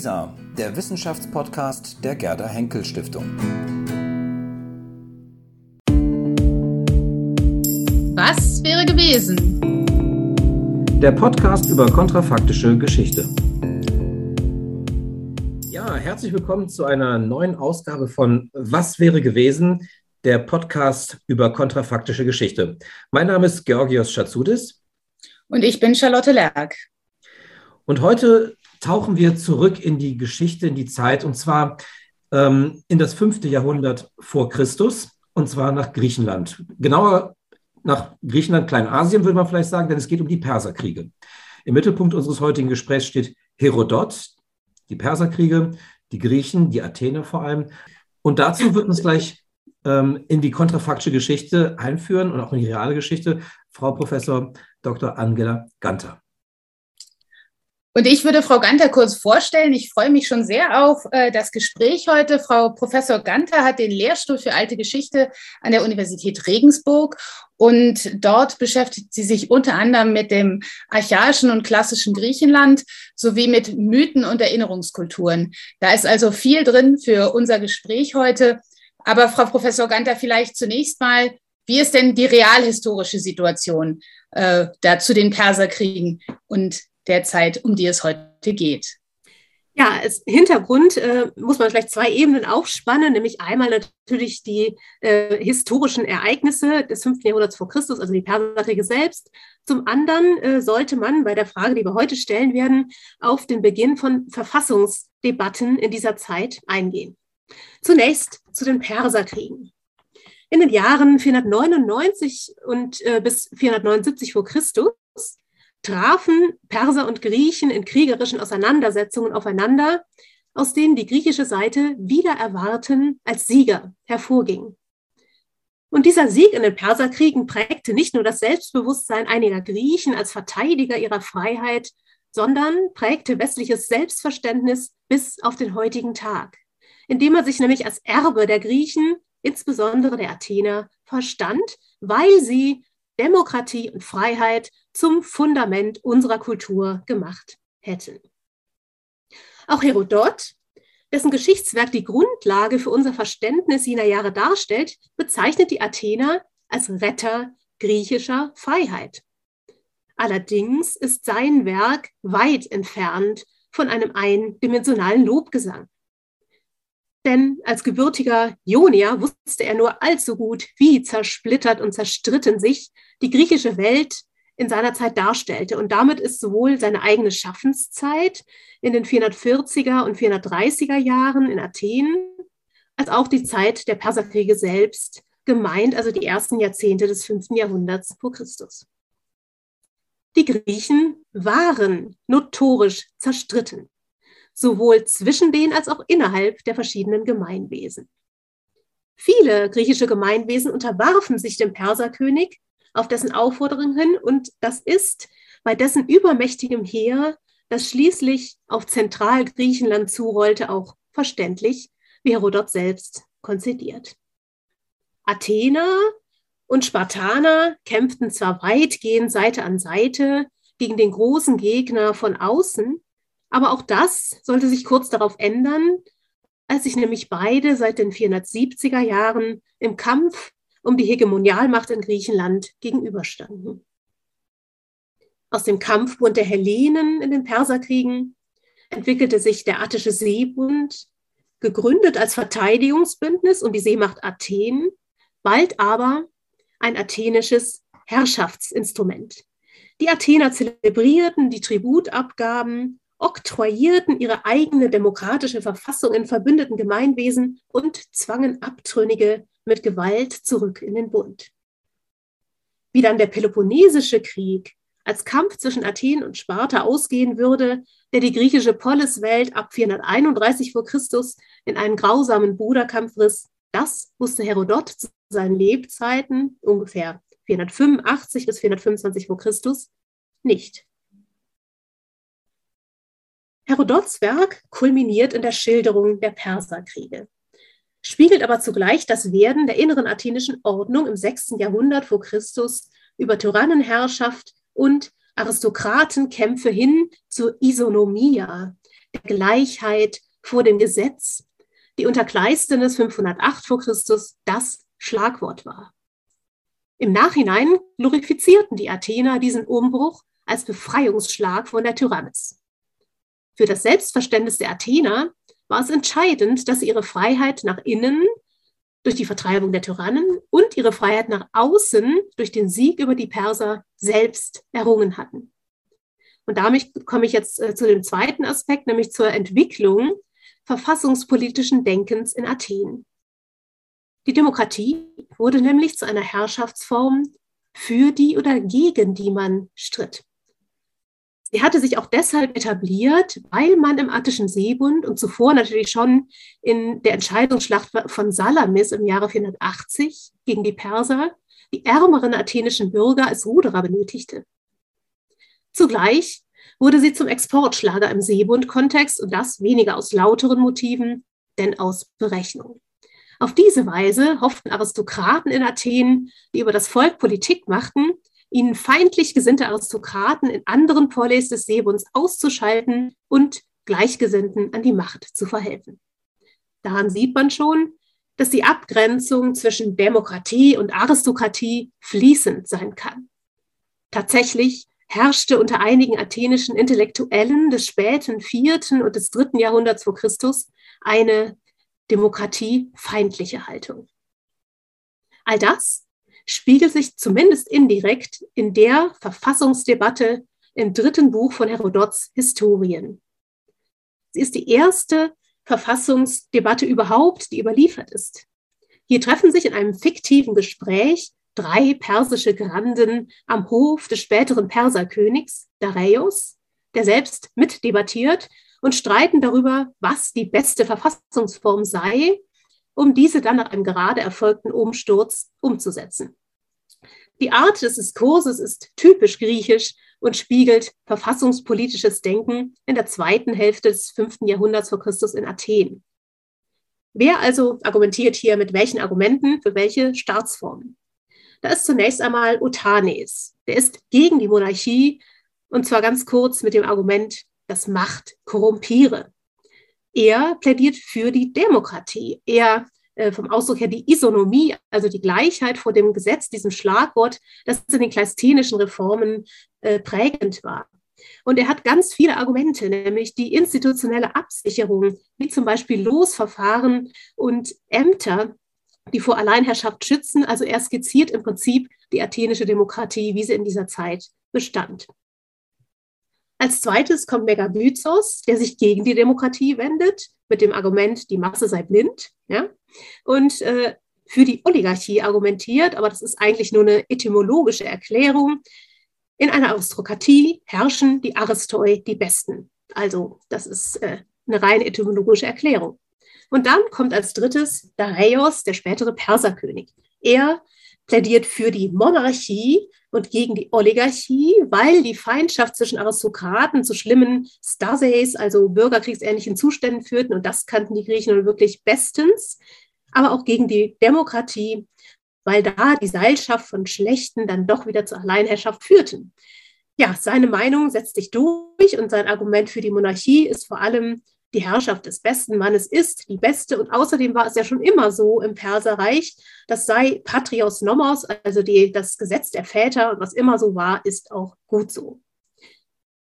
WISA, der Wissenschaftspodcast der Gerda Henkel Stiftung. Was wäre gewesen? Der Podcast über kontrafaktische Geschichte. Ja, herzlich willkommen zu einer neuen Ausgabe von Was wäre gewesen? Der Podcast über kontrafaktische Geschichte. Mein Name ist Georgios Schatzoudis. Und ich bin Charlotte Lerck. Und heute tauchen wir zurück in die Geschichte, in die Zeit, und zwar ähm, in das fünfte Jahrhundert vor Christus, und zwar nach Griechenland. Genauer nach Griechenland, Kleinasien würde man vielleicht sagen, denn es geht um die Perserkriege. Im Mittelpunkt unseres heutigen Gesprächs steht Herodot, die Perserkriege, die Griechen, die Athener vor allem. Und dazu wird uns gleich ähm, in die kontrafaktische Geschichte einführen und auch in die reale Geschichte Frau Professor Dr. Angela Ganter. Und ich würde Frau Ganter kurz vorstellen. Ich freue mich schon sehr auf äh, das Gespräch heute. Frau Professor Ganter hat den Lehrstuhl für alte Geschichte an der Universität Regensburg und dort beschäftigt sie sich unter anderem mit dem archaischen und klassischen Griechenland sowie mit Mythen und Erinnerungskulturen. Da ist also viel drin für unser Gespräch heute. Aber Frau Professor Ganter, vielleicht zunächst mal, wie ist denn die realhistorische Situation äh, da zu den Perserkriegen und der Zeit, um die es heute geht. Ja, als Hintergrund äh, muss man vielleicht zwei Ebenen aufspannen, nämlich einmal natürlich die äh, historischen Ereignisse des 5. Jahrhunderts vor Christus, also die Perserkriege selbst. Zum anderen äh, sollte man bei der Frage, die wir heute stellen werden, auf den Beginn von Verfassungsdebatten in dieser Zeit eingehen. Zunächst zu den Perserkriegen. In den Jahren 499 und äh, bis 479 vor Christus trafen Perser und Griechen in kriegerischen Auseinandersetzungen aufeinander, aus denen die griechische Seite wieder erwarten als Sieger hervorging. Und dieser Sieg in den Perserkriegen prägte nicht nur das Selbstbewusstsein einiger Griechen als Verteidiger ihrer Freiheit, sondern prägte westliches Selbstverständnis bis auf den heutigen Tag, indem er sich nämlich als Erbe der Griechen, insbesondere der Athener, verstand, weil sie Demokratie und Freiheit zum Fundament unserer Kultur gemacht hätten. Auch Herodot, dessen Geschichtswerk die Grundlage für unser Verständnis jener Jahre darstellt, bezeichnet die Athener als Retter griechischer Freiheit. Allerdings ist sein Werk weit entfernt von einem eindimensionalen Lobgesang. Denn als gebürtiger Ionier wusste er nur allzu gut, wie zersplittert und zerstritten sich die griechische Welt in seiner Zeit darstellte. Und damit ist sowohl seine eigene Schaffenszeit in den 440er und 430er Jahren in Athen, als auch die Zeit der Perserkriege selbst gemeint, also die ersten Jahrzehnte des 5. Jahrhunderts vor Christus. Die Griechen waren notorisch zerstritten, sowohl zwischen den als auch innerhalb der verschiedenen Gemeinwesen. Viele griechische Gemeinwesen unterwarfen sich dem Perserkönig auf dessen Aufforderung hin. Und das ist bei dessen übermächtigem Heer, das schließlich auf Zentralgriechenland zurollte, auch verständlich, wie Herodot selbst konzidiert. Athener und Spartaner kämpften zwar weitgehend Seite an Seite gegen den großen Gegner von außen, aber auch das sollte sich kurz darauf ändern, als sich nämlich beide seit den 470er Jahren im Kampf um die Hegemonialmacht in Griechenland gegenüberstanden. Aus dem Kampfbund der Hellenen in den Perserkriegen entwickelte sich der Attische Seebund, gegründet als Verteidigungsbündnis um die Seemacht Athen, bald aber ein athenisches Herrschaftsinstrument. Die Athener zelebrierten die Tributabgaben, oktroyierten ihre eigene demokratische Verfassung in verbündeten Gemeinwesen und zwangen Abtrünnige mit Gewalt zurück in den Bund. Wie dann der Peloponnesische Krieg als Kampf zwischen Athen und Sparta ausgehen würde, der die griechische Poliswelt ab 431 vor Christus in einen grausamen Bruderkampf riss, das wusste Herodot zu seinen Lebzeiten, ungefähr 485 bis 425 vor Christus, nicht. Herodots Werk kulminiert in der Schilderung der Perserkriege spiegelt aber zugleich das Werden der inneren athenischen Ordnung im 6. Jahrhundert vor Christus über Tyrannenherrschaft und Aristokratenkämpfe hin zur Isonomia, der Gleichheit vor dem Gesetz, die unter Kleistenes 508 vor Christus das Schlagwort war. Im Nachhinein glorifizierten die Athener diesen Umbruch als Befreiungsschlag von der Tyrannis. Für das Selbstverständnis der Athener war es entscheidend, dass sie ihre Freiheit nach innen durch die Vertreibung der Tyrannen und ihre Freiheit nach außen durch den Sieg über die Perser selbst errungen hatten. Und damit komme ich jetzt äh, zu dem zweiten Aspekt, nämlich zur Entwicklung verfassungspolitischen Denkens in Athen. Die Demokratie wurde nämlich zu einer Herrschaftsform, für die oder gegen die man stritt. Sie hatte sich auch deshalb etabliert, weil man im Attischen Seebund und zuvor natürlich schon in der Entscheidungsschlacht von Salamis im Jahre 480 gegen die Perser die ärmeren athenischen Bürger als Ruderer benötigte. Zugleich wurde sie zum Exportschlager im Seebund-Kontext und das weniger aus lauteren Motiven, denn aus Berechnung. Auf diese Weise hofften Aristokraten in Athen, die über das Volk Politik machten, ihnen feindlich gesinnte Aristokraten in anderen Polis des Seebunds auszuschalten und Gleichgesinnten an die Macht zu verhelfen. Daran sieht man schon, dass die Abgrenzung zwischen Demokratie und Aristokratie fließend sein kann. Tatsächlich herrschte unter einigen athenischen Intellektuellen des späten vierten und des dritten Jahrhunderts vor Christus eine demokratiefeindliche Haltung. All das spiegelt sich zumindest indirekt in der Verfassungsdebatte im dritten Buch von Herodots Historien. Sie ist die erste Verfassungsdebatte überhaupt, die überliefert ist. Hier treffen sich in einem fiktiven Gespräch drei persische Granden am Hof des späteren Perserkönigs Dareios, der selbst mitdebattiert und streiten darüber, was die beste Verfassungsform sei, um diese dann nach einem gerade erfolgten Umsturz umzusetzen. Die Art des Diskurses ist typisch griechisch und spiegelt verfassungspolitisches Denken in der zweiten Hälfte des fünften Jahrhunderts vor Christus in Athen. Wer also argumentiert hier mit welchen Argumenten für welche Staatsformen? Da ist zunächst einmal Utanes. Der ist gegen die Monarchie und zwar ganz kurz mit dem Argument, dass Macht korrumpiere. Er plädiert für die Demokratie. Er vom Ausdruck her die Isonomie, also die Gleichheit vor dem Gesetz, diesem Schlagwort, das in den kleisthenischen Reformen äh, prägend war. Und er hat ganz viele Argumente, nämlich die institutionelle Absicherung, wie zum Beispiel Losverfahren und Ämter, die vor Alleinherrschaft schützen. Also er skizziert im Prinzip die athenische Demokratie, wie sie in dieser Zeit bestand. Als zweites kommt Megabyzos, der sich gegen die Demokratie wendet, mit dem Argument, die Masse sei blind. Ja? Und äh, für die Oligarchie argumentiert, aber das ist eigentlich nur eine etymologische Erklärung. In einer Aristokratie herrschen die Aristoi die Besten. Also das ist äh, eine rein etymologische Erklärung. Und dann kommt als drittes Dareios, der spätere Perserkönig. Er plädiert für die Monarchie und gegen die Oligarchie, weil die Feindschaft zwischen Aristokraten zu schlimmen Stases, also bürgerkriegsähnlichen Zuständen führten. Und das kannten die Griechen wirklich bestens. Aber auch gegen die Demokratie, weil da die Seilschaft von Schlechten dann doch wieder zur Alleinherrschaft führten. Ja, seine Meinung setzt sich durch und sein Argument für die Monarchie ist vor allem die Herrschaft des besten Mannes ist die beste. Und außerdem war es ja schon immer so im Perserreich, das sei Patrios Nomos, also die, das Gesetz der Väter. Und was immer so war, ist auch gut so.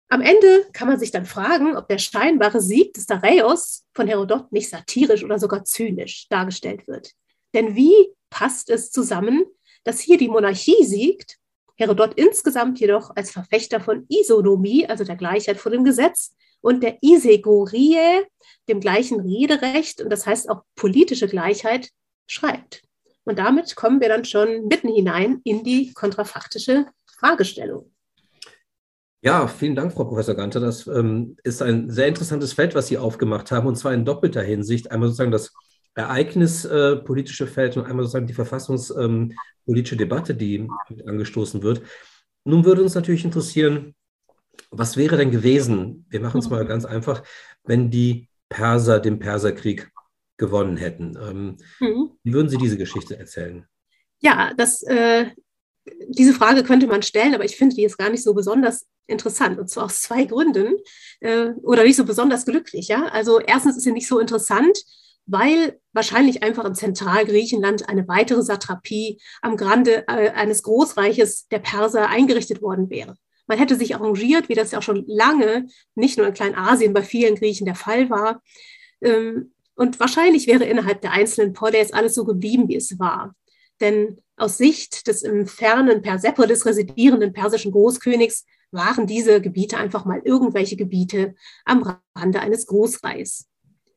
Am Ende kann man sich dann fragen, ob der scheinbare Sieg des Dareios von Herodot nicht satirisch oder sogar zynisch dargestellt wird. Denn wie passt es zusammen, dass hier die Monarchie siegt, Herodot insgesamt jedoch als Verfechter von Isonomie, also der Gleichheit vor dem Gesetz, und der Isegorie, dem gleichen Rederecht und das heißt auch politische Gleichheit, schreibt. Und damit kommen wir dann schon mitten hinein in die kontrafaktische Fragestellung. Ja, vielen Dank, Frau Professor Ganter. Das ähm, ist ein sehr interessantes Feld, was Sie aufgemacht haben, und zwar in doppelter Hinsicht. Einmal sozusagen das ereignispolitische äh, Feld und einmal sozusagen die verfassungspolitische ähm, Debatte, die angestoßen wird. Nun würde uns natürlich interessieren, was wäre denn gewesen, wir machen es mal mhm. ganz einfach, wenn die Perser den Perserkrieg gewonnen hätten? Ähm, mhm. Wie würden Sie diese Geschichte erzählen? Ja, das, äh, diese Frage könnte man stellen, aber ich finde, die ist gar nicht so besonders interessant und zwar aus zwei Gründen äh, oder nicht so besonders glücklich. Ja? Also erstens ist sie nicht so interessant, weil wahrscheinlich einfach in Zentralgriechenland eine weitere Satrapie am Grande äh, eines Großreiches der Perser eingerichtet worden wäre. Man hätte sich arrangiert, wie das ja auch schon lange nicht nur in Kleinasien bei vielen Griechen der Fall war. Ähm, und wahrscheinlich wäre innerhalb der einzelnen Polis alles so geblieben, wie es war. Denn aus Sicht des im fernen Persepolis residierenden persischen Großkönigs waren diese Gebiete einfach mal irgendwelche Gebiete am Rande eines Großreichs.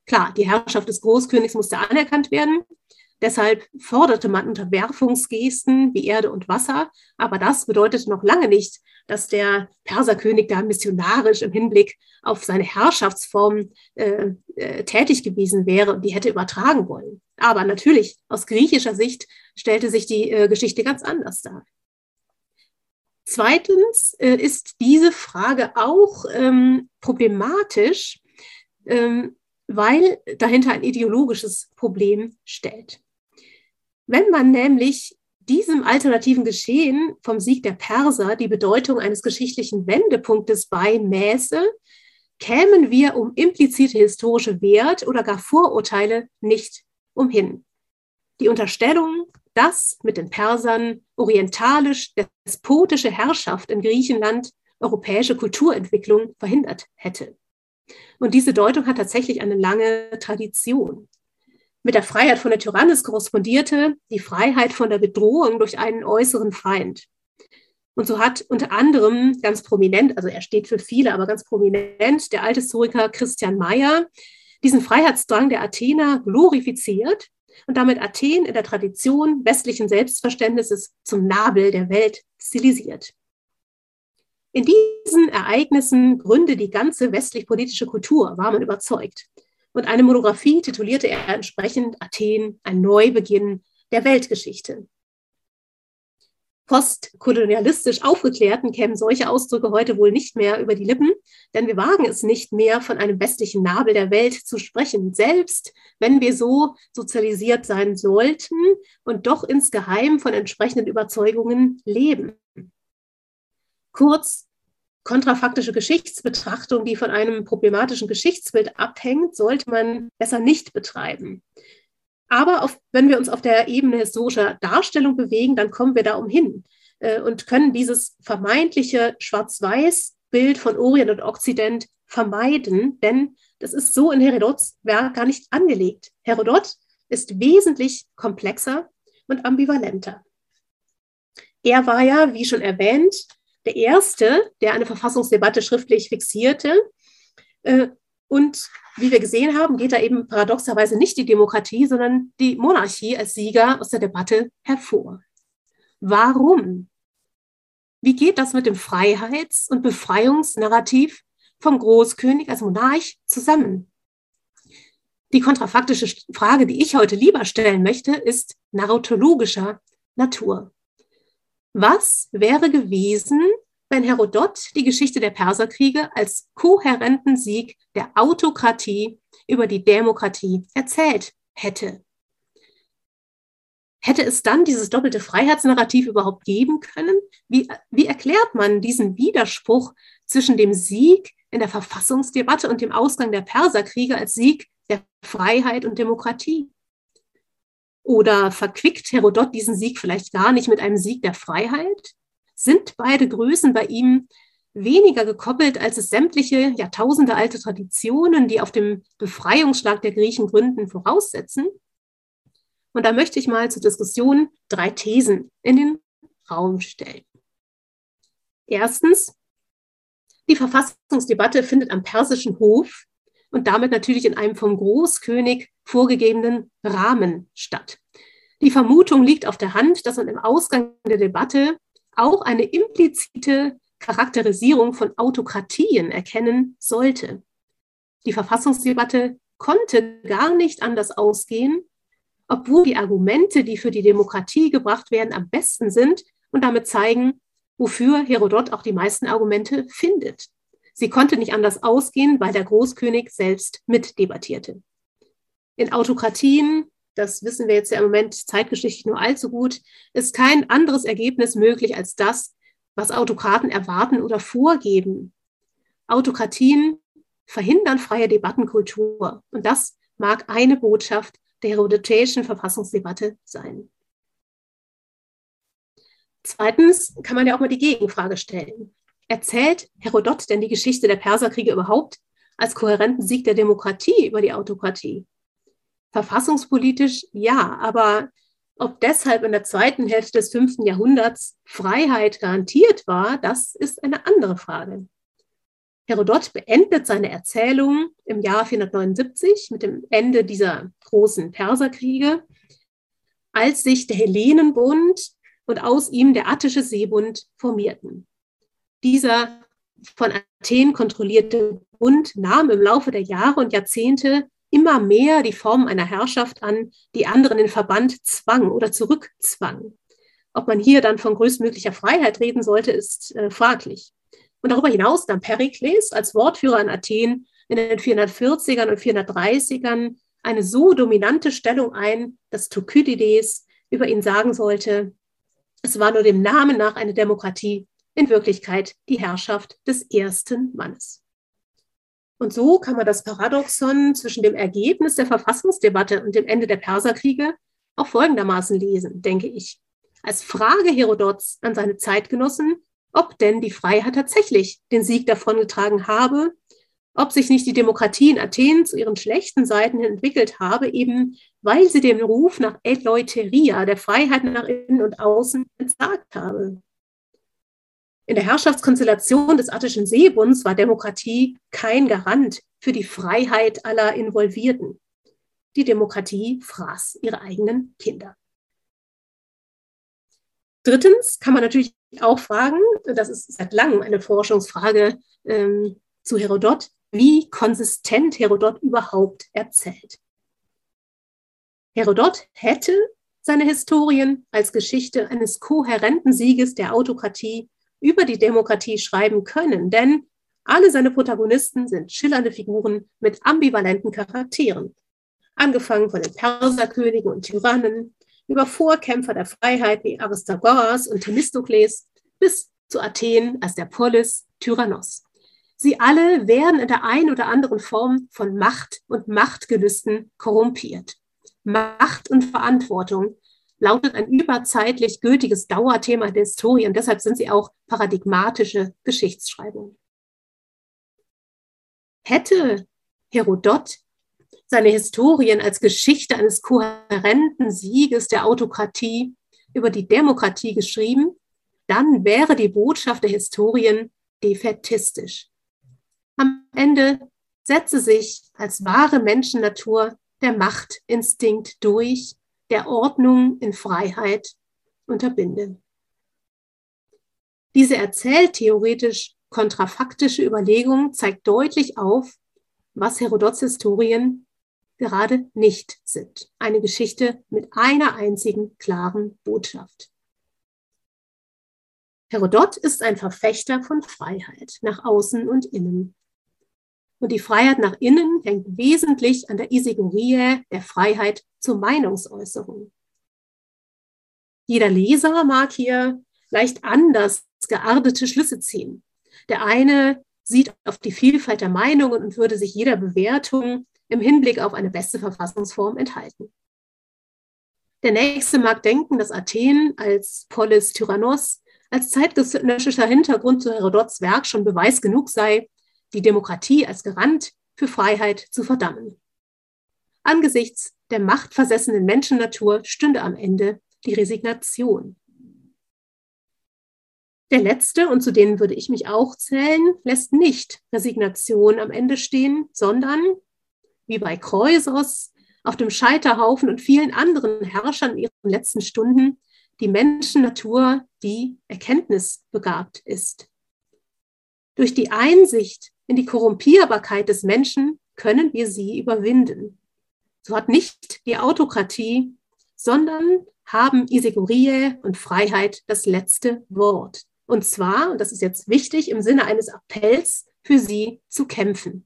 Klar, die Herrschaft des Großkönigs musste anerkannt werden. Deshalb forderte man Unterwerfungsgesten wie Erde und Wasser. Aber das bedeutete noch lange nicht, dass der Perserkönig da missionarisch im Hinblick auf seine Herrschaftsform äh, äh, tätig gewesen wäre und die hätte übertragen wollen. Aber natürlich, aus griechischer Sicht stellte sich die äh, Geschichte ganz anders dar. Zweitens äh, ist diese Frage auch ähm, problematisch, ähm, weil dahinter ein ideologisches Problem stellt. Wenn man nämlich diesem alternativen Geschehen vom Sieg der Perser die Bedeutung eines geschichtlichen Wendepunktes beimäße, kämen wir um implizite historische Wert oder gar Vorurteile nicht umhin. Die Unterstellung, dass mit den Persern orientalisch-despotische Herrschaft in Griechenland europäische Kulturentwicklung verhindert hätte. Und diese Deutung hat tatsächlich eine lange Tradition. Mit der Freiheit von der Tyrannis korrespondierte die Freiheit von der Bedrohung durch einen äußeren Feind. Und so hat unter anderem ganz prominent, also er steht für viele, aber ganz prominent, der alte Historiker Christian Mayer diesen Freiheitsdrang der Athener glorifiziert und damit Athen in der Tradition westlichen Selbstverständnisses zum Nabel der Welt stilisiert. In diesen Ereignissen gründe die ganze westlich-politische Kultur, war man überzeugt. Und eine Monographie titulierte er entsprechend Athen, ein Neubeginn der Weltgeschichte. Postkolonialistisch Aufgeklärten kämen solche Ausdrücke heute wohl nicht mehr über die Lippen, denn wir wagen es nicht mehr, von einem westlichen Nabel der Welt zu sprechen, selbst wenn wir so sozialisiert sein sollten und doch insgeheim von entsprechenden Überzeugungen leben. Kurz, kontrafaktische Geschichtsbetrachtung, die von einem problematischen Geschichtsbild abhängt, sollte man besser nicht betreiben. Aber auf, wenn wir uns auf der Ebene historischer Darstellung bewegen, dann kommen wir da umhin äh, und können dieses vermeintliche Schwarz-Weiß-Bild von Orient und Okzident vermeiden, denn das ist so in Herodots Werk gar nicht angelegt. Herodot ist wesentlich komplexer und ambivalenter. Er war ja, wie schon erwähnt, der Erste, der eine Verfassungsdebatte schriftlich fixierte. Äh, und wie wir gesehen haben, geht da eben paradoxerweise nicht die Demokratie, sondern die Monarchie als Sieger aus der Debatte hervor. Warum? Wie geht das mit dem Freiheits- und Befreiungsnarrativ vom Großkönig als Monarch zusammen? Die kontrafaktische Frage, die ich heute lieber stellen möchte, ist narratologischer Natur. Was wäre gewesen, wenn Herodot die Geschichte der Perserkriege als kohärenten Sieg der Autokratie über die Demokratie erzählt hätte. Hätte es dann dieses doppelte Freiheitsnarrativ überhaupt geben können? Wie, wie erklärt man diesen Widerspruch zwischen dem Sieg in der Verfassungsdebatte und dem Ausgang der Perserkriege als Sieg der Freiheit und Demokratie? Oder verquickt Herodot diesen Sieg vielleicht gar nicht mit einem Sieg der Freiheit? Sind beide Größen bei ihm weniger gekoppelt, als es sämtliche Jahrtausende alte Traditionen, die auf dem Befreiungsschlag der Griechen gründen, voraussetzen. Und da möchte ich mal zur Diskussion drei Thesen in den Raum stellen. Erstens, die Verfassungsdebatte findet am persischen Hof und damit natürlich in einem vom Großkönig vorgegebenen Rahmen statt. Die Vermutung liegt auf der Hand, dass man im Ausgang der Debatte auch eine implizite Charakterisierung von Autokratien erkennen sollte. Die Verfassungsdebatte konnte gar nicht anders ausgehen, obwohl die Argumente, die für die Demokratie gebracht werden, am besten sind und damit zeigen, wofür Herodot auch die meisten Argumente findet. Sie konnte nicht anders ausgehen, weil der Großkönig selbst mitdebattierte. In Autokratien das wissen wir jetzt ja im Moment zeitgeschichtlich nur allzu gut, ist kein anderes Ergebnis möglich als das, was Autokraten erwarten oder vorgeben. Autokratien verhindern freie Debattenkultur. Und das mag eine Botschaft der herodotäischen Verfassungsdebatte sein. Zweitens kann man ja auch mal die Gegenfrage stellen. Erzählt Herodot denn die Geschichte der Perserkriege überhaupt als kohärenten Sieg der Demokratie über die Autokratie? Verfassungspolitisch ja, aber ob deshalb in der zweiten Hälfte des fünften Jahrhunderts Freiheit garantiert war, das ist eine andere Frage. Herodot beendet seine Erzählung im Jahr 479 mit dem Ende dieser großen Perserkriege, als sich der Hellenenbund und aus ihm der Attische Seebund formierten. Dieser von Athen kontrollierte Bund nahm im Laufe der Jahre und Jahrzehnte immer mehr die Form einer Herrschaft an, die anderen in Verband zwang oder zurückzwang. Ob man hier dann von größtmöglicher Freiheit reden sollte, ist äh, fraglich. Und darüber hinaus nahm Perikles als Wortführer in Athen in den 440ern und 430ern eine so dominante Stellung ein, dass Thukydides über ihn sagen sollte, es war nur dem Namen nach eine Demokratie, in Wirklichkeit die Herrschaft des ersten Mannes. Und so kann man das Paradoxon zwischen dem Ergebnis der Verfassungsdebatte und dem Ende der Perserkriege auch folgendermaßen lesen, denke ich. Als Frage Herodots an seine Zeitgenossen, ob denn die Freiheit tatsächlich den Sieg davongetragen habe, ob sich nicht die Demokratie in Athen zu ihren schlechten Seiten entwickelt habe, eben weil sie dem Ruf nach Eleuteria, der Freiheit nach innen und außen, entsagt habe. In der Herrschaftskonstellation des Attischen Seebunds war Demokratie kein Garant für die Freiheit aller Involvierten. Die Demokratie fraß ihre eigenen Kinder. Drittens kann man natürlich auch fragen, das ist seit langem eine Forschungsfrage ähm, zu Herodot, wie konsistent Herodot überhaupt erzählt. Herodot hätte seine Historien als Geschichte eines kohärenten Sieges der Autokratie über die Demokratie schreiben können, denn alle seine Protagonisten sind schillernde Figuren mit ambivalenten Charakteren. Angefangen von den Perserkönigen und Tyrannen, über Vorkämpfer der Freiheit wie Aristagoras und Themistokles bis zu Athen als der Polis Tyrannos. Sie alle werden in der einen oder anderen Form von Macht und Machtgelüsten korrumpiert. Macht und Verantwortung lautet ein überzeitlich gültiges Dauerthema der Historie und deshalb sind sie auch paradigmatische Geschichtsschreibung. Hätte Herodot seine Historien als Geschichte eines kohärenten Sieges der Autokratie über die Demokratie geschrieben, dann wäre die Botschaft der Historien defetistisch. Am Ende setze sich als wahre Menschennatur der Machtinstinkt durch der Ordnung in Freiheit unterbinde. Diese erzähltheoretisch kontrafaktische Überlegung zeigt deutlich auf, was Herodots Historien gerade nicht sind. Eine Geschichte mit einer einzigen klaren Botschaft. Herodot ist ein Verfechter von Freiheit nach außen und innen. Und die Freiheit nach innen hängt wesentlich an der Isegorie der Freiheit zur Meinungsäußerung. Jeder Leser mag hier leicht anders geartete Schlüsse ziehen. Der eine sieht auf die Vielfalt der Meinungen und würde sich jeder Bewertung im Hinblick auf eine beste Verfassungsform enthalten. Der nächste mag denken, dass Athen als Polis Tyrannos als zeitgenössischer Hintergrund zu Herodots Werk schon Beweis genug sei, die Demokratie als Garant für Freiheit zu verdammen. Angesichts der machtversessenen Menschennatur stünde am Ende die Resignation. Der letzte, und zu denen würde ich mich auch zählen, lässt nicht Resignation am Ende stehen, sondern, wie bei Kreusos, auf dem Scheiterhaufen und vielen anderen Herrschern in ihren letzten Stunden, die Menschennatur, die erkenntnisbegabt ist. Durch die Einsicht in die Korrumpierbarkeit des Menschen können wir sie überwinden. So hat nicht die Autokratie, sondern haben Isegurie und Freiheit das letzte Wort. Und zwar, und das ist jetzt wichtig, im Sinne eines Appells für sie zu kämpfen.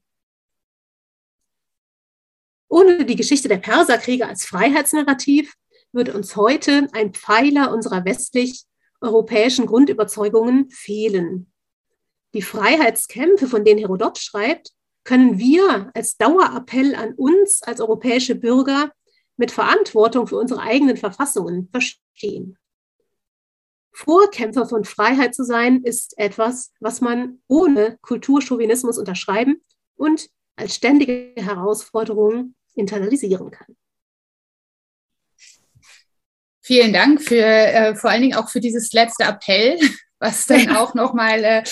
Ohne die Geschichte der Perserkriege als Freiheitsnarrativ würde uns heute ein Pfeiler unserer westlich europäischen Grundüberzeugungen fehlen. Die Freiheitskämpfe, von denen Herodot schreibt, können wir als Dauerappell an uns als europäische Bürger mit Verantwortung für unsere eigenen Verfassungen verstehen. Vorkämpfer von Freiheit zu sein, ist etwas, was man ohne Kulturchauvinismus unterschreiben und als ständige Herausforderung internalisieren kann. Vielen Dank für äh, vor allen Dingen auch für dieses letzte Appell, was dann auch nochmal äh,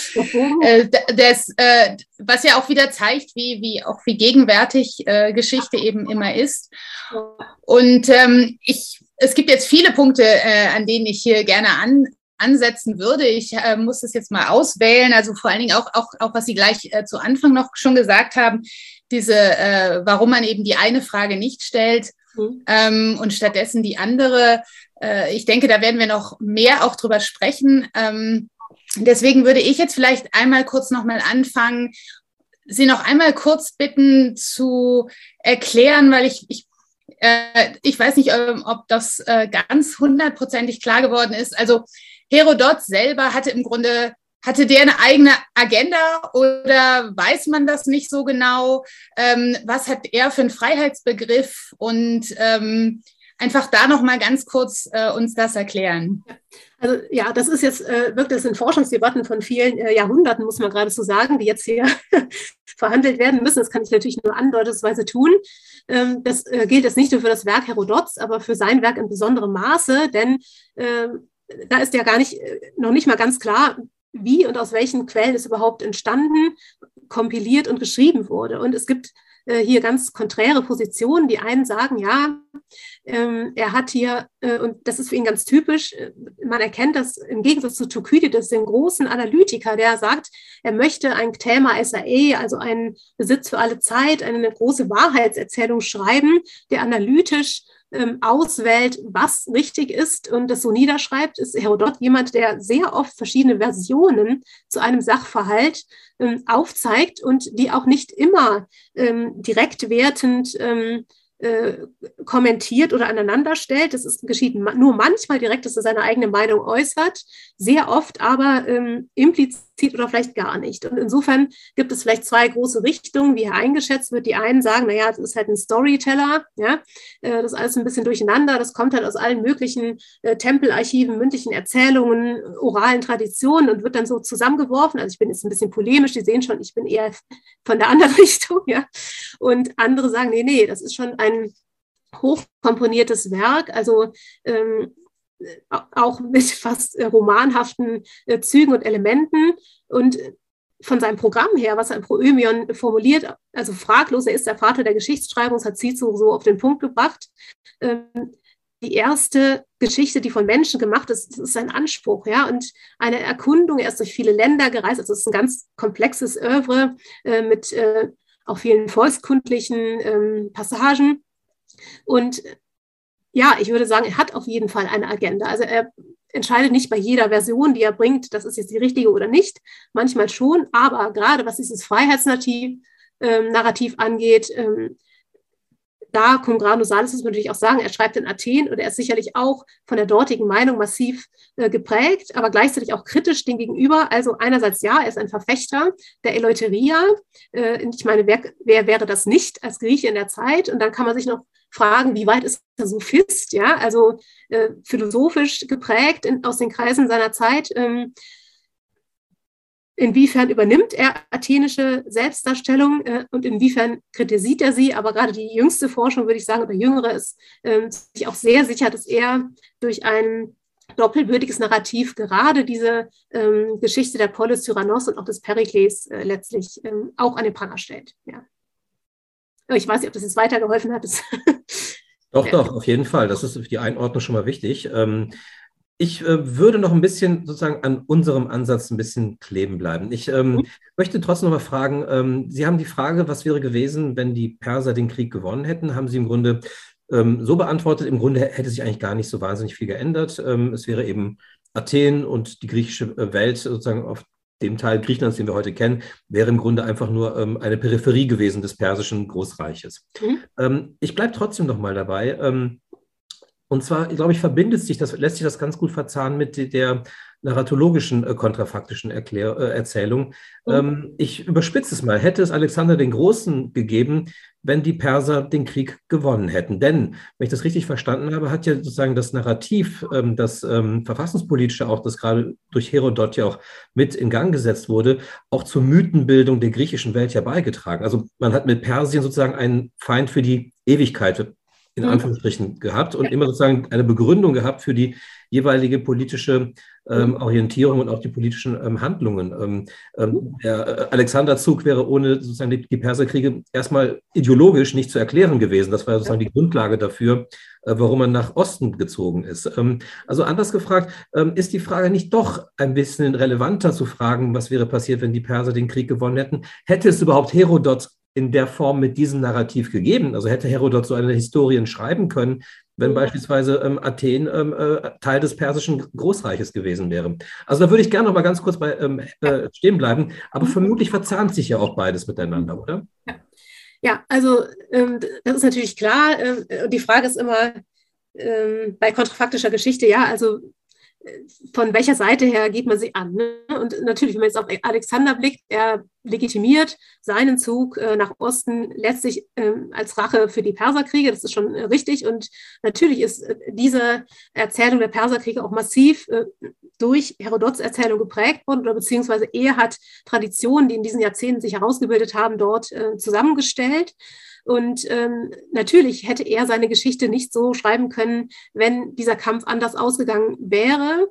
äh, das, äh, was ja auch wieder zeigt, wie, wie auch wie gegenwärtig äh, Geschichte eben immer ist. Und ähm, ich, es gibt jetzt viele Punkte, äh, an denen ich hier gerne an, ansetzen würde. Ich äh, muss das jetzt mal auswählen. Also vor allen Dingen auch, auch, auch was Sie gleich äh, zu Anfang noch schon gesagt haben, diese, äh, warum man eben die eine Frage nicht stellt mhm. ähm, und stattdessen die andere. Äh, ich denke, da werden wir noch mehr auch drüber sprechen. Ähm, deswegen würde ich jetzt vielleicht einmal kurz nochmal anfangen, Sie noch einmal kurz bitten zu erklären, weil ich, ich äh, ich weiß nicht, ähm, ob das äh, ganz hundertprozentig klar geworden ist. Also Herodot selber hatte im Grunde, hatte der eine eigene Agenda oder weiß man das nicht so genau? Ähm, was hat er für einen Freiheitsbegriff? Und ähm, einfach da noch mal ganz kurz äh, uns das erklären. Also ja, das ist jetzt äh, wirklich das sind Forschungsdebatten von vielen äh, Jahrhunderten, muss man gerade so sagen, die jetzt hier verhandelt werden müssen. Das kann ich natürlich nur andeutungsweise tun. Ähm, das äh, gilt jetzt nicht nur für das Werk Herodots, aber für sein Werk in besonderem Maße, denn ähm, da ist ja gar nicht, äh, noch nicht mal ganz klar, wie und aus welchen Quellen es überhaupt entstanden, kompiliert und geschrieben wurde. Und es gibt hier ganz konträre Positionen. Die einen sagen, ja, ähm, er hat hier, äh, und das ist für ihn ganz typisch, äh, man erkennt das im Gegensatz zu Thukydides, den großen Analytiker, der sagt, er möchte ein Thema SAE, also einen Besitz für alle Zeit, eine große Wahrheitserzählung schreiben, der analytisch ähm, auswählt, was richtig ist und das so niederschreibt, ist Herodot jemand, der sehr oft verschiedene Versionen zu einem Sachverhalt ähm, aufzeigt und die auch nicht immer ähm, direkt wertend ähm, äh, kommentiert oder aneinander stellt. Das ist, geschieht nur manchmal direkt, dass er seine eigene Meinung äußert, sehr oft aber ähm, implizit oder vielleicht gar nicht. Und insofern gibt es vielleicht zwei große Richtungen, wie er eingeschätzt wird. Die einen sagen, naja, das ist halt ein Storyteller, ja, äh, das ist alles ein bisschen durcheinander, das kommt halt aus allen möglichen äh, Tempelarchiven, mündlichen Erzählungen, oralen Traditionen und wird dann so zusammengeworfen. Also ich bin jetzt ein bisschen polemisch, die sehen schon, ich bin eher von der anderen Richtung, ja. Und andere sagen, nee, nee, das ist schon ein ein hochkomponiertes Werk, also ähm, auch mit fast romanhaften äh, Zügen und Elementen und von seinem Programm her, was im Proömion formuliert, also fraglos, er ist der Vater der Geschichtsschreibung, das hat Cicero so auf den Punkt gebracht. Ähm, die erste Geschichte, die von Menschen gemacht ist, ist sein Anspruch, ja, und eine Erkundung. Er ist durch viele Länder gereist, also es ist ein ganz komplexes Oeuvre äh, mit äh, auch vielen volkskundlichen ähm, Passagen. Und ja, ich würde sagen, er hat auf jeden Fall eine Agenda. Also er entscheidet nicht bei jeder Version, die er bringt, das ist jetzt die richtige oder nicht. Manchmal schon, aber gerade was dieses Freiheitsnarrativ ähm, Narrativ angeht, ähm, da cum grano salis muss man natürlich auch sagen, er schreibt in Athen und er ist sicherlich auch von der dortigen Meinung massiv äh, geprägt, aber gleichzeitig auch kritisch dem gegenüber. Also einerseits ja, er ist ein Verfechter der Eleuteria. Äh, ich meine, wer, wer wäre das nicht als Grieche in der Zeit? Und dann kann man sich noch fragen, wie weit ist der Sophist, ja, also äh, philosophisch geprägt in, aus den Kreisen seiner Zeit. Ähm, Inwiefern übernimmt er athenische Selbstdarstellung äh, und inwiefern kritisiert er sie? Aber gerade die jüngste Forschung, würde ich sagen, oder jüngere, ist äh, sich auch sehr sicher, dass er durch ein doppelwürdiges Narrativ gerade diese ähm, Geschichte der Polis Tyrannos und auch des Perikles äh, letztlich ähm, auch an den Pranger stellt. Ja. Ich weiß nicht, ob das jetzt weitergeholfen hat. doch, ja. doch, auf jeden Fall. Das ist für die Einordnung schon mal wichtig. Ähm, ich äh, würde noch ein bisschen sozusagen an unserem Ansatz ein bisschen kleben bleiben. Ich ähm, mhm. möchte trotzdem noch mal fragen, ähm, Sie haben die Frage, was wäre gewesen, wenn die Perser den Krieg gewonnen hätten, haben Sie im Grunde ähm, so beantwortet, im Grunde hätte sich eigentlich gar nicht so wahnsinnig viel geändert. Ähm, es wäre eben Athen und die griechische äh, Welt sozusagen auf dem Teil Griechenlands, den wir heute kennen, wäre im Grunde einfach nur ähm, eine Peripherie gewesen des persischen Großreiches. Mhm. Ähm, ich bleibe trotzdem noch mal dabei Und zwar, glaube ich, verbindet sich das, lässt sich das ganz gut verzahnen mit der narratologischen äh, kontrafaktischen Erklär, äh, Erzählung. Mhm. Ähm, ich überspitze es mal. Hätte es Alexander den Großen gegeben, wenn die Perser den Krieg gewonnen hätten? Denn, wenn ich das richtig verstanden habe, hat ja sozusagen das Narrativ, ähm, das ähm, verfassungspolitische auch, das gerade durch Herodot ja auch mit in Gang gesetzt wurde, auch zur Mythenbildung der griechischen Welt ja beigetragen. Also man hat mit Persien sozusagen einen Feind für die Ewigkeit in mhm. Anführungsstrichen gehabt und immer sozusagen eine Begründung gehabt für die jeweilige politische ähm, mhm. Orientierung und auch die politischen ähm, Handlungen. Ähm, ähm mhm. der Alexanderzug wäre ohne sozusagen die, die, Perserkriege erstmal ideologisch nicht zu erklären gewesen. Das war sozusagen die Grundlage dafür, äh, warum man nach Osten gezogen ist. Ähm, also anders gefragt, ähm, ist die Frage nicht doch ein bisschen relevanter zu fragen, was wäre passiert, wenn die Perser den Krieg gewonnen hätten? Hätte es überhaupt Herodot in der Form mit diesem Narrativ gegeben? Also hätte Herodot so eine Historien schreiben können, wenn beispielsweise ähm, Athen ähm, äh, Teil des persischen Großreiches gewesen wäre. Also da würde ich gerne noch mal ganz kurz bei ähm, äh, stehen bleiben, aber mhm. vermutlich verzahnt sich ja auch beides miteinander, oder? Ja, ja also ähm, das ist natürlich klar. Ähm, die Frage ist immer ähm, bei kontrafaktischer Geschichte, ja, also von welcher Seite her geht man sie an? Ne? Und natürlich, wenn man jetzt auf Alexander blickt, er legitimiert seinen Zug äh, nach Osten letztlich äh, als Rache für die Perserkriege. Das ist schon äh, richtig. Und natürlich ist äh, diese Erzählung der Perserkriege auch massiv äh, durch Herodots Erzählung geprägt worden oder beziehungsweise er hat Traditionen, die in diesen Jahrzehnten sich herausgebildet haben, dort äh, zusammengestellt. Und ähm, natürlich hätte er seine Geschichte nicht so schreiben können, wenn dieser Kampf anders ausgegangen wäre.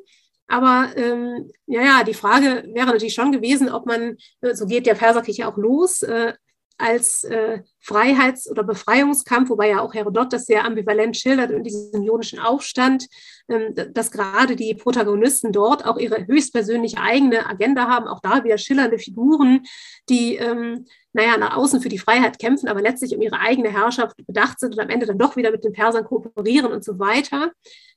Aber ähm, ja, ja, die Frage wäre natürlich schon gewesen, ob man, äh, so geht der Perserkrieg ja auch los, äh, als äh, Freiheits- oder Befreiungskampf, wobei ja auch Herodot das sehr ambivalent schildert in diesem ionischen Aufstand, ähm, dass gerade die Protagonisten dort auch ihre höchstpersönliche eigene Agenda haben, auch da wieder schillernde Figuren, die ähm, naja, nach außen für die Freiheit kämpfen, aber letztlich um ihre eigene Herrschaft bedacht sind und am Ende dann doch wieder mit den Persern kooperieren und so weiter.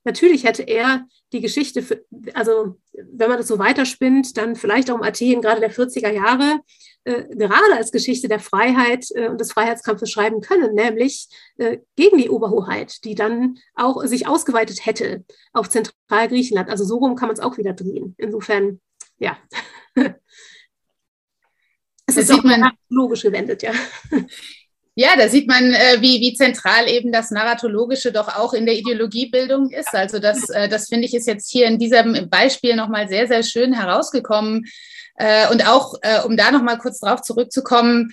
Natürlich hätte er die Geschichte, für, also wenn man das so weiterspinnt, dann vielleicht auch um Athen gerade der 40er Jahre, äh, gerade als Geschichte der Freiheit äh, und des Freiheitskampfes schreiben können, nämlich äh, gegen die Oberhoheit, die dann auch sich ausgeweitet hätte auf Zentralgriechenland. Also so rum kann man es auch wieder drehen. Insofern, ja. Es ist auch man, logisch gewendet, ja. Ja, da sieht man, äh, wie, wie zentral eben das Narratologische doch auch in der Ideologiebildung ist. Also das, äh, das finde ich ist jetzt hier in diesem Beispiel nochmal sehr, sehr schön herausgekommen. Äh, und auch, um da nochmal kurz drauf zurückzukommen,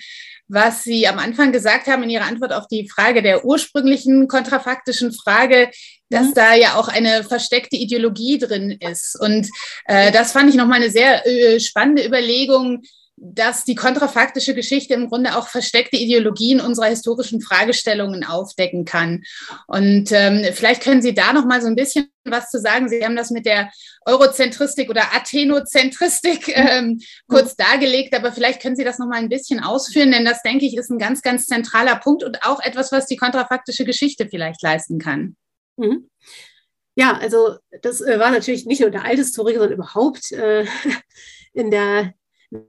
was Sie am Anfang gesagt haben in Ihrer Antwort auf die Frage der ursprünglichen kontrafaktischen Frage, dass mhm. da ja auch eine versteckte Ideologie drin ist. Und äh, das fand ich nochmal eine sehr äh, spannende Überlegung, dass die kontrafaktische Geschichte im Grunde auch versteckte Ideologien unserer historischen Fragestellungen aufdecken kann. Und ähm, vielleicht können Sie da noch mal so ein bisschen was zu sagen. Sie haben das mit der Eurozentristik oder Athenozentristik ähm, kurz dargelegt, aber vielleicht können Sie das noch mal ein bisschen ausführen, denn das, denke ich, ist ein ganz, ganz zentraler Punkt und auch etwas, was die kontrafaktische Geschichte vielleicht leisten kann. Mhm. Ja, also das äh, war natürlich nicht nur der Althistoriker, sondern überhaupt äh, in der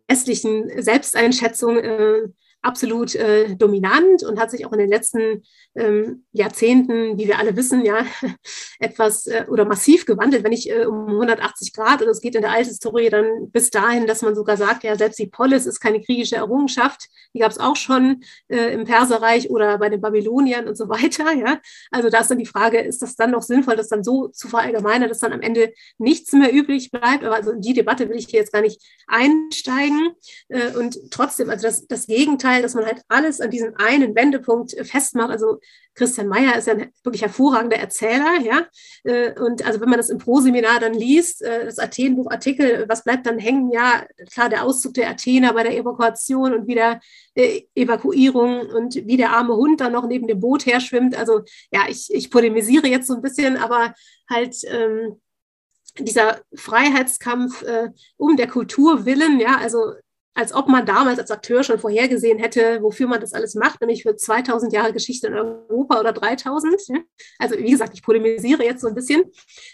westlichen Selbsteinschätzung äh, absolut äh, dominant und hat sich auch in den letzten ähm, Jahrzehnten, wie wir alle wissen, ja, etwas äh, oder massiv gewandelt, wenn nicht äh, um 180 Grad. Und es geht in der Althistorie dann bis dahin, dass man sogar sagt, ja, selbst die Polis ist keine griechische Errungenschaft. Die gab es auch schon äh, im Perserreich oder bei den Babyloniern und so weiter. Ja. Also da ist dann die Frage, ist das dann noch sinnvoll, das dann so zu verallgemeinern, dass dann am Ende nichts mehr übrig bleibt? Aber also in die Debatte will ich hier jetzt gar nicht einsteigen. Äh, und trotzdem, also das, das Gegenteil Teil, dass man halt alles an diesem einen Wendepunkt festmacht. Also Christian Mayer ist ja ein wirklich hervorragender Erzähler, ja. Äh, und also wenn man das im Pro-Seminar dann liest, äh, das Athenbuch-Artikel, was bleibt dann hängen? Ja, klar, der Auszug der Athener bei der Evakuation und wieder äh, Evakuierung und wie der arme Hund dann noch neben dem Boot her schwimmt. Also ja, ich, ich polemisiere jetzt so ein bisschen, aber halt ähm, dieser Freiheitskampf äh, um der Kultur willen, ja, also als ob man damals als Akteur schon vorhergesehen hätte, wofür man das alles macht, nämlich für 2000 Jahre Geschichte in Europa oder 3000. Also wie gesagt, ich polemisiere jetzt so ein bisschen.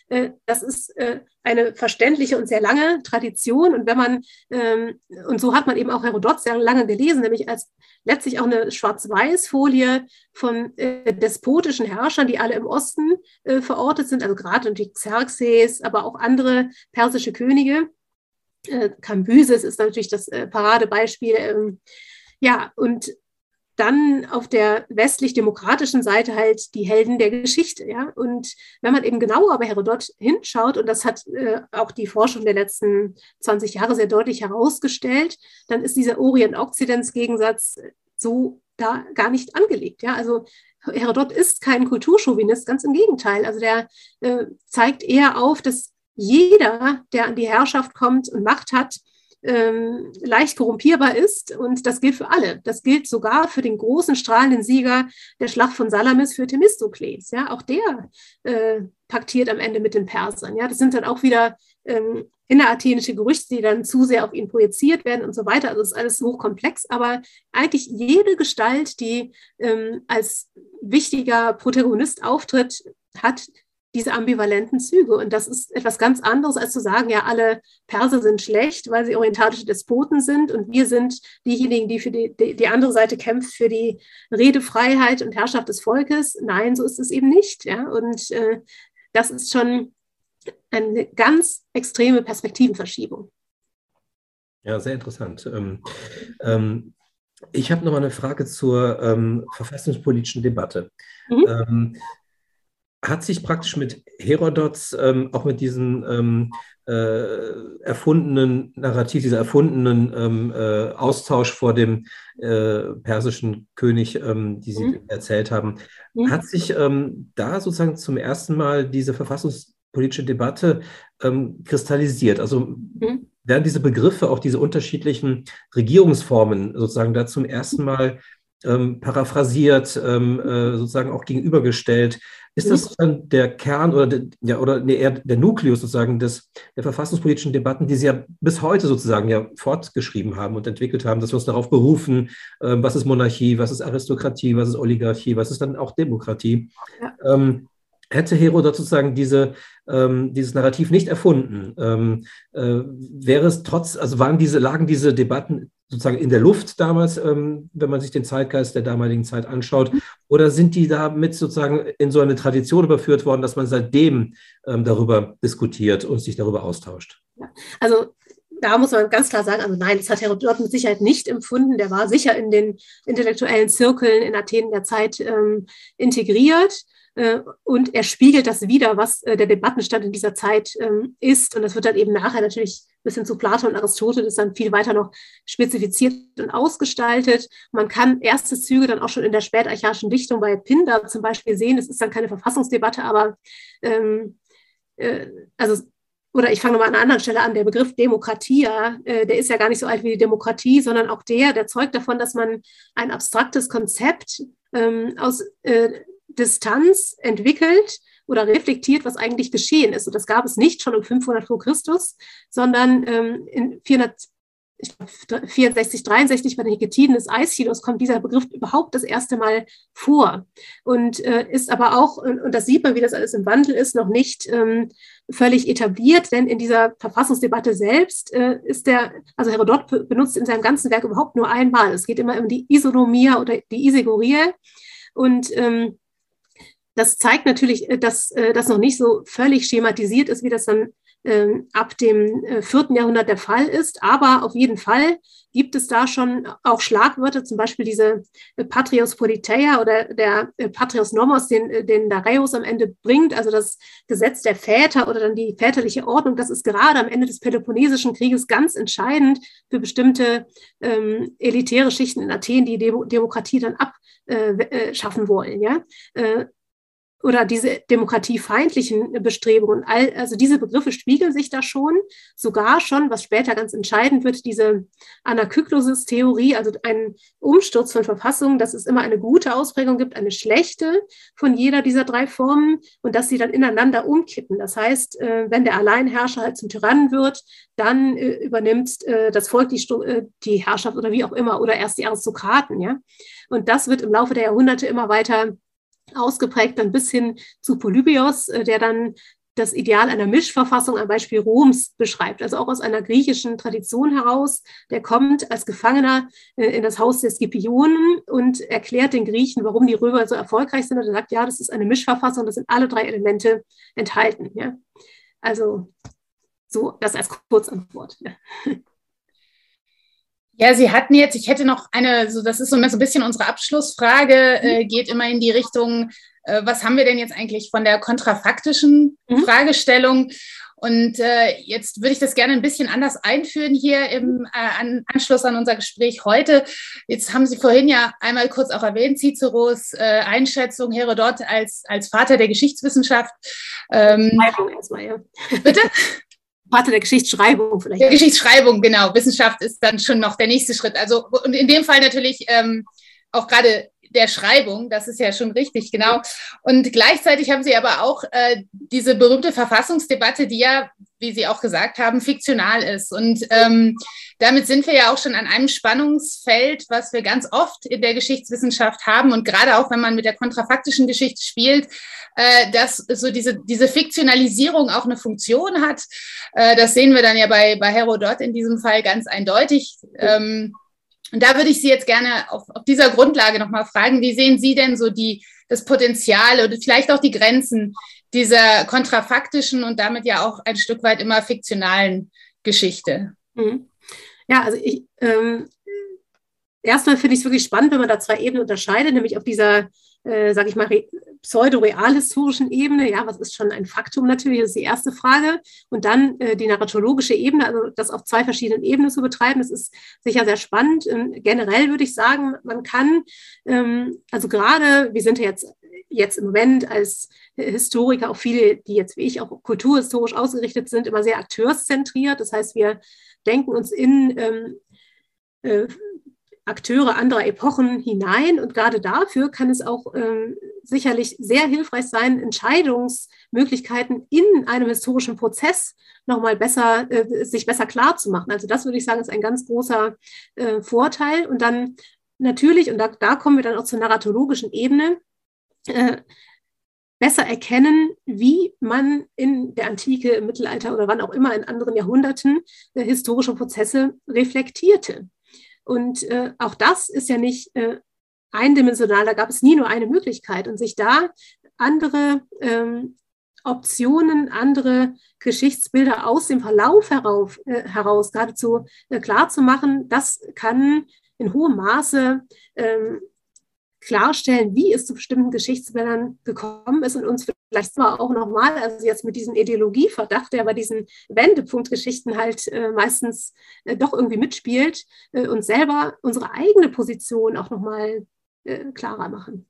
Äh, das ist äh, eine verständliche und sehr lange Tradition. Und wenn man, ähm, und so hat man eben auch Herodot sehr lange gelesen, nämlich als letztlich auch eine Schwarz-Weiß-Folie von äh, despotischen Herrschern, die alle im Osten verortet sind, also gerade die Xerxes, aber auch andere persische Könige äh, Cambyses ist natürlich das äh, Paradebeispiel. Ähm, ja, und dann auf der westlich-demokratischen Seite halt die Helden der Geschichte. Ja? Und wenn man eben genauer bei Herodot hinschaut, und das hat äh, auch die Forschung der letzten 20 Jahre sehr deutlich herausgestellt, dann ist dieser Orient-Okzidenz-Gegensatz so da gar nicht angelegt. Ja? Also Herodot ist kein Kulturchauvinist, ganz im Gegenteil. Also der äh, zeigt eher auf, dass jeder, der an die Herrschaft kommt und Macht hat, ähm, leicht korrumpierbar ist. Und das gilt für alle. Das gilt sogar für den großen strahlenden Sieger der Schlacht von Salamis für Themistokles. Ja, auch der äh, paktiert am Ende mit den Persern. Ja, das sind dann auch wieder ähm, innerathenische Gerüchte, die dann zu sehr auf ihn projiziert werden und so weiter. Also es ist alles hochkomplex, aber eigentlich jede Gestalt, die ähm, als wichtiger Protagonist auftritt, hat diese ambivalenten Züge. Und das ist etwas ganz anderes, als zu sagen, ja, alle Perser sind schlecht, weil sie orientalische Despoten sind und wir sind diejenigen, die für die, die, die andere Seite kämpft, für die Redefreiheit und Herrschaft des Volkes. Nein, so ist es eben nicht. Ja? Und äh, das ist schon eine ganz extreme Perspektivenverschiebung. Ja, sehr interessant. Ähm, ähm, ich habe noch mal eine Frage zur ähm, verfassungspolitischen Debatte. Mhm. Hat sich praktisch mit Herodots, ähm, auch mit diesem ähm, äh, erfundenen Narrativ, dieser erfundenen ähm, äh, Austausch vor dem äh, persischen König, ähm, die Sie mhm. erzählt haben, mhm. hat sich ähm, da sozusagen zum ersten Mal diese verfassungspolitische Debatte ähm, kristallisiert. Also mhm. werden diese Begriffe, auch diese unterschiedlichen Regierungsformen sozusagen da zum ersten Mal ähm, paraphrasiert, ähm, äh, sozusagen auch gegenübergestellt. Ist das dann der Kern oder, der, ja, oder nee, eher der Nukleus sozusagen des, der verfassungspolitischen Debatten, die Sie ja bis heute sozusagen ja fortgeschrieben haben und entwickelt haben, dass wir uns darauf berufen, äh, was ist Monarchie, was ist Aristokratie, was ist Oligarchie, was ist dann auch Demokratie? Ja. Ähm, hätte Herodot sozusagen diese, ähm, dieses Narrativ nicht erfunden, ähm, äh, wäre es trotz, also waren diese, lagen diese Debatten sozusagen in der Luft damals, ähm, wenn man sich den Zeitgeist der damaligen Zeit anschaut? Oder sind die damit sozusagen in so eine Tradition überführt worden, dass man seitdem ähm, darüber diskutiert und sich darüber austauscht? Also da muss man ganz klar sagen, also nein, das hat Herodot mit Sicherheit nicht empfunden. Der war sicher in den intellektuellen Zirkeln in Athen der Zeit ähm, integriert. Äh, und er spiegelt das wieder, was äh, der Debattenstand in dieser Zeit ähm, ist. Und das wird dann eben nachher natürlich bis hin zu Platon und Aristoteles dann viel weiter noch spezifiziert und ausgestaltet. Man kann erste Züge dann auch schon in der spätarchaischen Dichtung bei Pindar zum Beispiel sehen. Es ist dann keine Verfassungsdebatte, aber ähm, äh, also oder ich fange nochmal an einer anderen Stelle an, der Begriff Demokratie, äh, der ist ja gar nicht so alt wie die Demokratie, sondern auch der, der zeugt davon, dass man ein abstraktes Konzept ähm, aus äh, Distanz entwickelt oder reflektiert, was eigentlich geschehen ist. Und das gab es nicht schon um 500 vor Christus, sondern ähm, in 400, ich glaube, 64, 63 bei den Heketiden des Aeschylus kommt dieser Begriff überhaupt das erste Mal vor und äh, ist aber auch, und, das sieht man, wie das alles im Wandel ist, noch nicht ähm, völlig etabliert, denn in dieser Verfassungsdebatte selbst äh, ist der, also Herodot benutzt in seinem ganzen Werk überhaupt nur einmal. Es geht immer um die Isonomia oder die Isegorie und ähm, das zeigt natürlich, äh, dass äh, das noch nicht so völlig schematisiert ist, wie das dann ähm, ab dem äh, vierten Jahrhundert der Fall ist. Aber auf jeden Fall gibt es da schon auch Schlagwörter, zum Beispiel diese Patrios Politeia oder der Patrios Nomos, den, den Dareios am Ende bringt, also das Gesetz der Väter oder dann die väterliche Ordnung. Das ist gerade am Ende des Peloponnesischen Krieges ganz entscheidend für bestimmte ähm, elitäre Schichten in Athen, die Demokratie dann abschaffen wollen. Ja? Oder diese demokratiefeindlichen Bestrebungen, all, also diese Begriffe spiegeln sich da schon, sogar schon, was später ganz entscheidend wird, diese Anakyklosis-Theorie, also ein Umsturz von Verfassungen, dass es immer eine gute Ausprägung gibt, eine schlechte von jeder dieser drei Formen und dass sie dann ineinander umkippen. Das heißt, äh, wenn der Alleinherrscher halt zum Tyrannen wird, dann äh, übernimmt äh, das Volk die, die Herrschaft oder wie auch immer oder erst die Aristokraten, ja. Und das wird im Laufe der Jahrhunderte immer weiter ausgeprägt, dann bis hin zu Polybios, äh, der dann das Ideal einer Mischverfassung am Beispiel Roms beschreibt, also auch aus einer griechischen Tradition heraus. Der kommt als Gefangener äh, in das Haus der Scipionen und erklärt den Griechen, warum die Römer so erfolgreich sind. Und er sagt, ja, das ist eine Mischverfassung, da sind alle drei Elemente enthalten. Ja. Also so, das als Kurzantwort. Ja. Ja, Sie hatten jetzt, ich hätte noch eine, so das ist so ein bisschen unsere Abschlussfrage, äh, mhm. geht immer in die Richtung, äh, was haben wir denn jetzt eigentlich von der kontrafaktischen mhm. Fragestellung? Und äh, jetzt würde ich das gerne ein bisschen anders einführen hier im äh, an Anschluss an unser Gespräch heute. Jetzt haben Sie vorhin ja einmal kurz auch erwähnt, Ciceros äh, Einschätzung Herodot als, als Vater der Geschichtswissenschaft. Ähm, erstmal, ja. Bitte? Vater der Geschichtsschreibung vielleicht. Der Geschichtsschreibung, genau. Wissenschaft ist dann schon noch der nächste Schritt. Also und in dem Fall natürlich ähm, auch gerade der Schreibung, das ist ja schon richtig, genau. Und gleichzeitig haben Sie aber auch äh, diese berühmte Verfassungsdebatte, die ja, wie Sie auch gesagt haben, fiktional ist. Und ähm, damit sind wir ja auch schon an einem Spannungsfeld, was wir ganz oft in der Geschichtswissenschaft haben. Und gerade auch, wenn man mit der kontrafaktischen Geschichte spielt, äh, dass so diese, diese Fiktionalisierung auch eine Funktion hat. Äh, das sehen wir dann ja bei, bei Herodot in diesem Fall ganz eindeutig. Ähm, und da würde ich Sie jetzt gerne auf, auf dieser Grundlage nochmal fragen, wie sehen Sie denn so die, das Potenzial oder vielleicht auch die Grenzen dieser kontrafaktischen und damit ja auch ein Stück weit immer fiktionalen Geschichte? Mhm. Ja, also ich, ähm, erstmal finde ich es wirklich spannend, wenn man da zwei Ebenen unterscheidet, nämlich auf dieser äh, sage ich mal, pseudo-realhistorischen Ebene. Ja, was ist schon ein Faktum natürlich, das ist die erste Frage. Und dann äh, die narratologische Ebene, also das auf zwei verschiedenen Ebenen zu betreiben, das ist sicher sehr spannend. Ähm, generell würde ich sagen, man kann, ähm, also gerade, wir sind ja jetzt jetzt im Moment als Historiker auch viele, die jetzt wie ich auch kulturhistorisch ausgerichtet sind, immer sehr akteurszentriert. Das heißt, wir denken uns in ähm, äh, Akteure anderer Epochen hinein. Und gerade dafür kann es auch ähm, sicherlich sehr hilfreich sein, Entscheidungsmöglichkeiten in einem historischen Prozess nochmal besser, äh, sich besser klar zu machen. Also das würde ich sagen, ist ein ganz großer äh, Vorteil. Und dann natürlich, und da, da kommen wir dann auch zur narratologischen Ebene, äh, besser erkennen, wie man in der Antike, im Mittelalter oder wann auch immer in anderen Jahrhunderten äh, historische Prozesse reflektierte. Und äh, auch das ist ja nicht äh, eindimensional, da gab es nie nur eine Möglichkeit. Und sich da andere ähm, Optionen, andere Geschichtsbilder aus dem Verlauf herauf, äh, heraus geradezu äh, klar zu machen, das kann in hohem Maße ähm, klarstellen, wie es zu bestimmten Geschichtsbildern gekommen ist und uns vielleicht zwar auch nochmal, also jetzt mit diesem Ideologieverdacht, der bei diesen Wendepunktgeschichten halt äh, meistens äh, doch irgendwie mitspielt, äh, uns selber unsere eigene Position auch nochmal äh, klarer machen.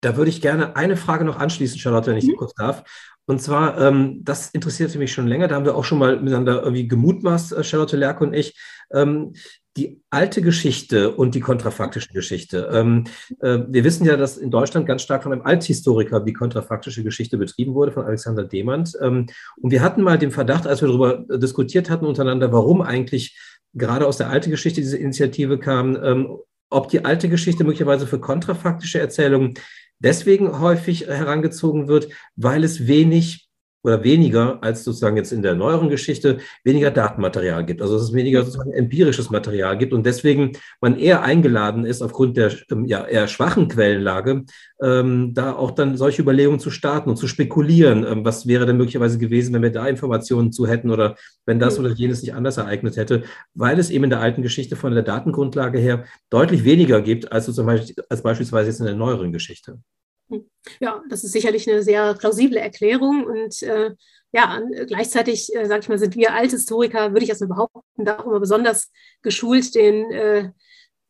Da würde ich gerne eine Frage noch anschließen, Charlotte, wenn ich mhm. kurz darf. Und zwar, ähm, das interessiert mich schon länger, da haben wir auch schon mal miteinander irgendwie gemutmaßt, äh, Charlotte Lerke und ich. Ähm, die alte Geschichte und die kontrafaktische Geschichte. Ähm, äh, wir wissen ja, dass in Deutschland ganz stark von einem Althistoriker die kontrafaktische Geschichte betrieben wurde, von Alexander Demand. Ähm, und wir hatten mal den Verdacht, als wir darüber diskutiert hatten untereinander, warum eigentlich gerade aus der alten Geschichte diese Initiative kam, ähm, ob die alte Geschichte möglicherweise für kontrafaktische Erzählungen deswegen häufig herangezogen wird, weil es wenig oder weniger als sozusagen jetzt in der neueren Geschichte weniger Datenmaterial gibt. Also dass es weniger sozusagen empirisches Material gibt und deswegen man eher eingeladen ist, aufgrund der ähm, ja, eher schwachen Quellenlage, ähm, da auch dann solche Überlegungen zu starten und zu spekulieren, ähm, was wäre denn möglicherweise gewesen, wenn wir da Informationen zu hätten oder wenn das oder jenes sich anders ereignet hätte, weil es eben in der alten Geschichte von der Datengrundlage her deutlich weniger gibt als, zum Beispiel, als beispielsweise jetzt in der neueren Geschichte. Ja, das ist sicherlich eine sehr plausible Erklärung und äh, ja, gleichzeitig, äh, sage ich mal, sind wir Althistoriker, würde ich erstmal behaupten, da auch immer besonders geschult, den, äh,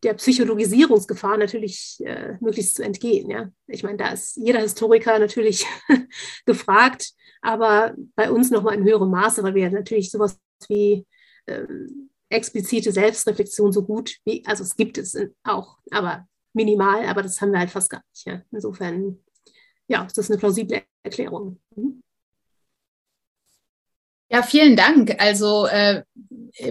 der Psychologisierungsgefahr natürlich äh, möglichst zu entgehen. Ja? Ich meine, da ist jeder Historiker natürlich gefragt, aber bei uns nochmal in höherem Maße, weil wir natürlich sowas wie ähm, explizite Selbstreflexion so gut wie, also es gibt es auch, aber minimal, aber das haben wir halt fast gar nicht. Ja? Insofern, ja, ist das eine plausible Erklärung. Mhm. Ja, vielen Dank. Also äh,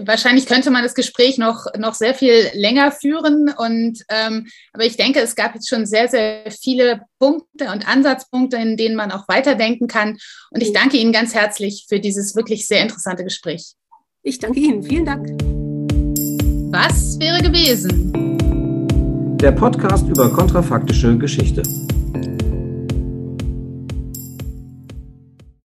wahrscheinlich könnte man das Gespräch noch, noch sehr viel länger führen. Und ähm, aber ich denke, es gab jetzt schon sehr, sehr viele Punkte und Ansatzpunkte, in denen man auch weiterdenken kann. Und ich danke Ihnen ganz herzlich für dieses wirklich sehr interessante Gespräch. Ich danke Ihnen. Vielen Dank. Was wäre gewesen? Der Podcast über kontrafaktische Geschichte.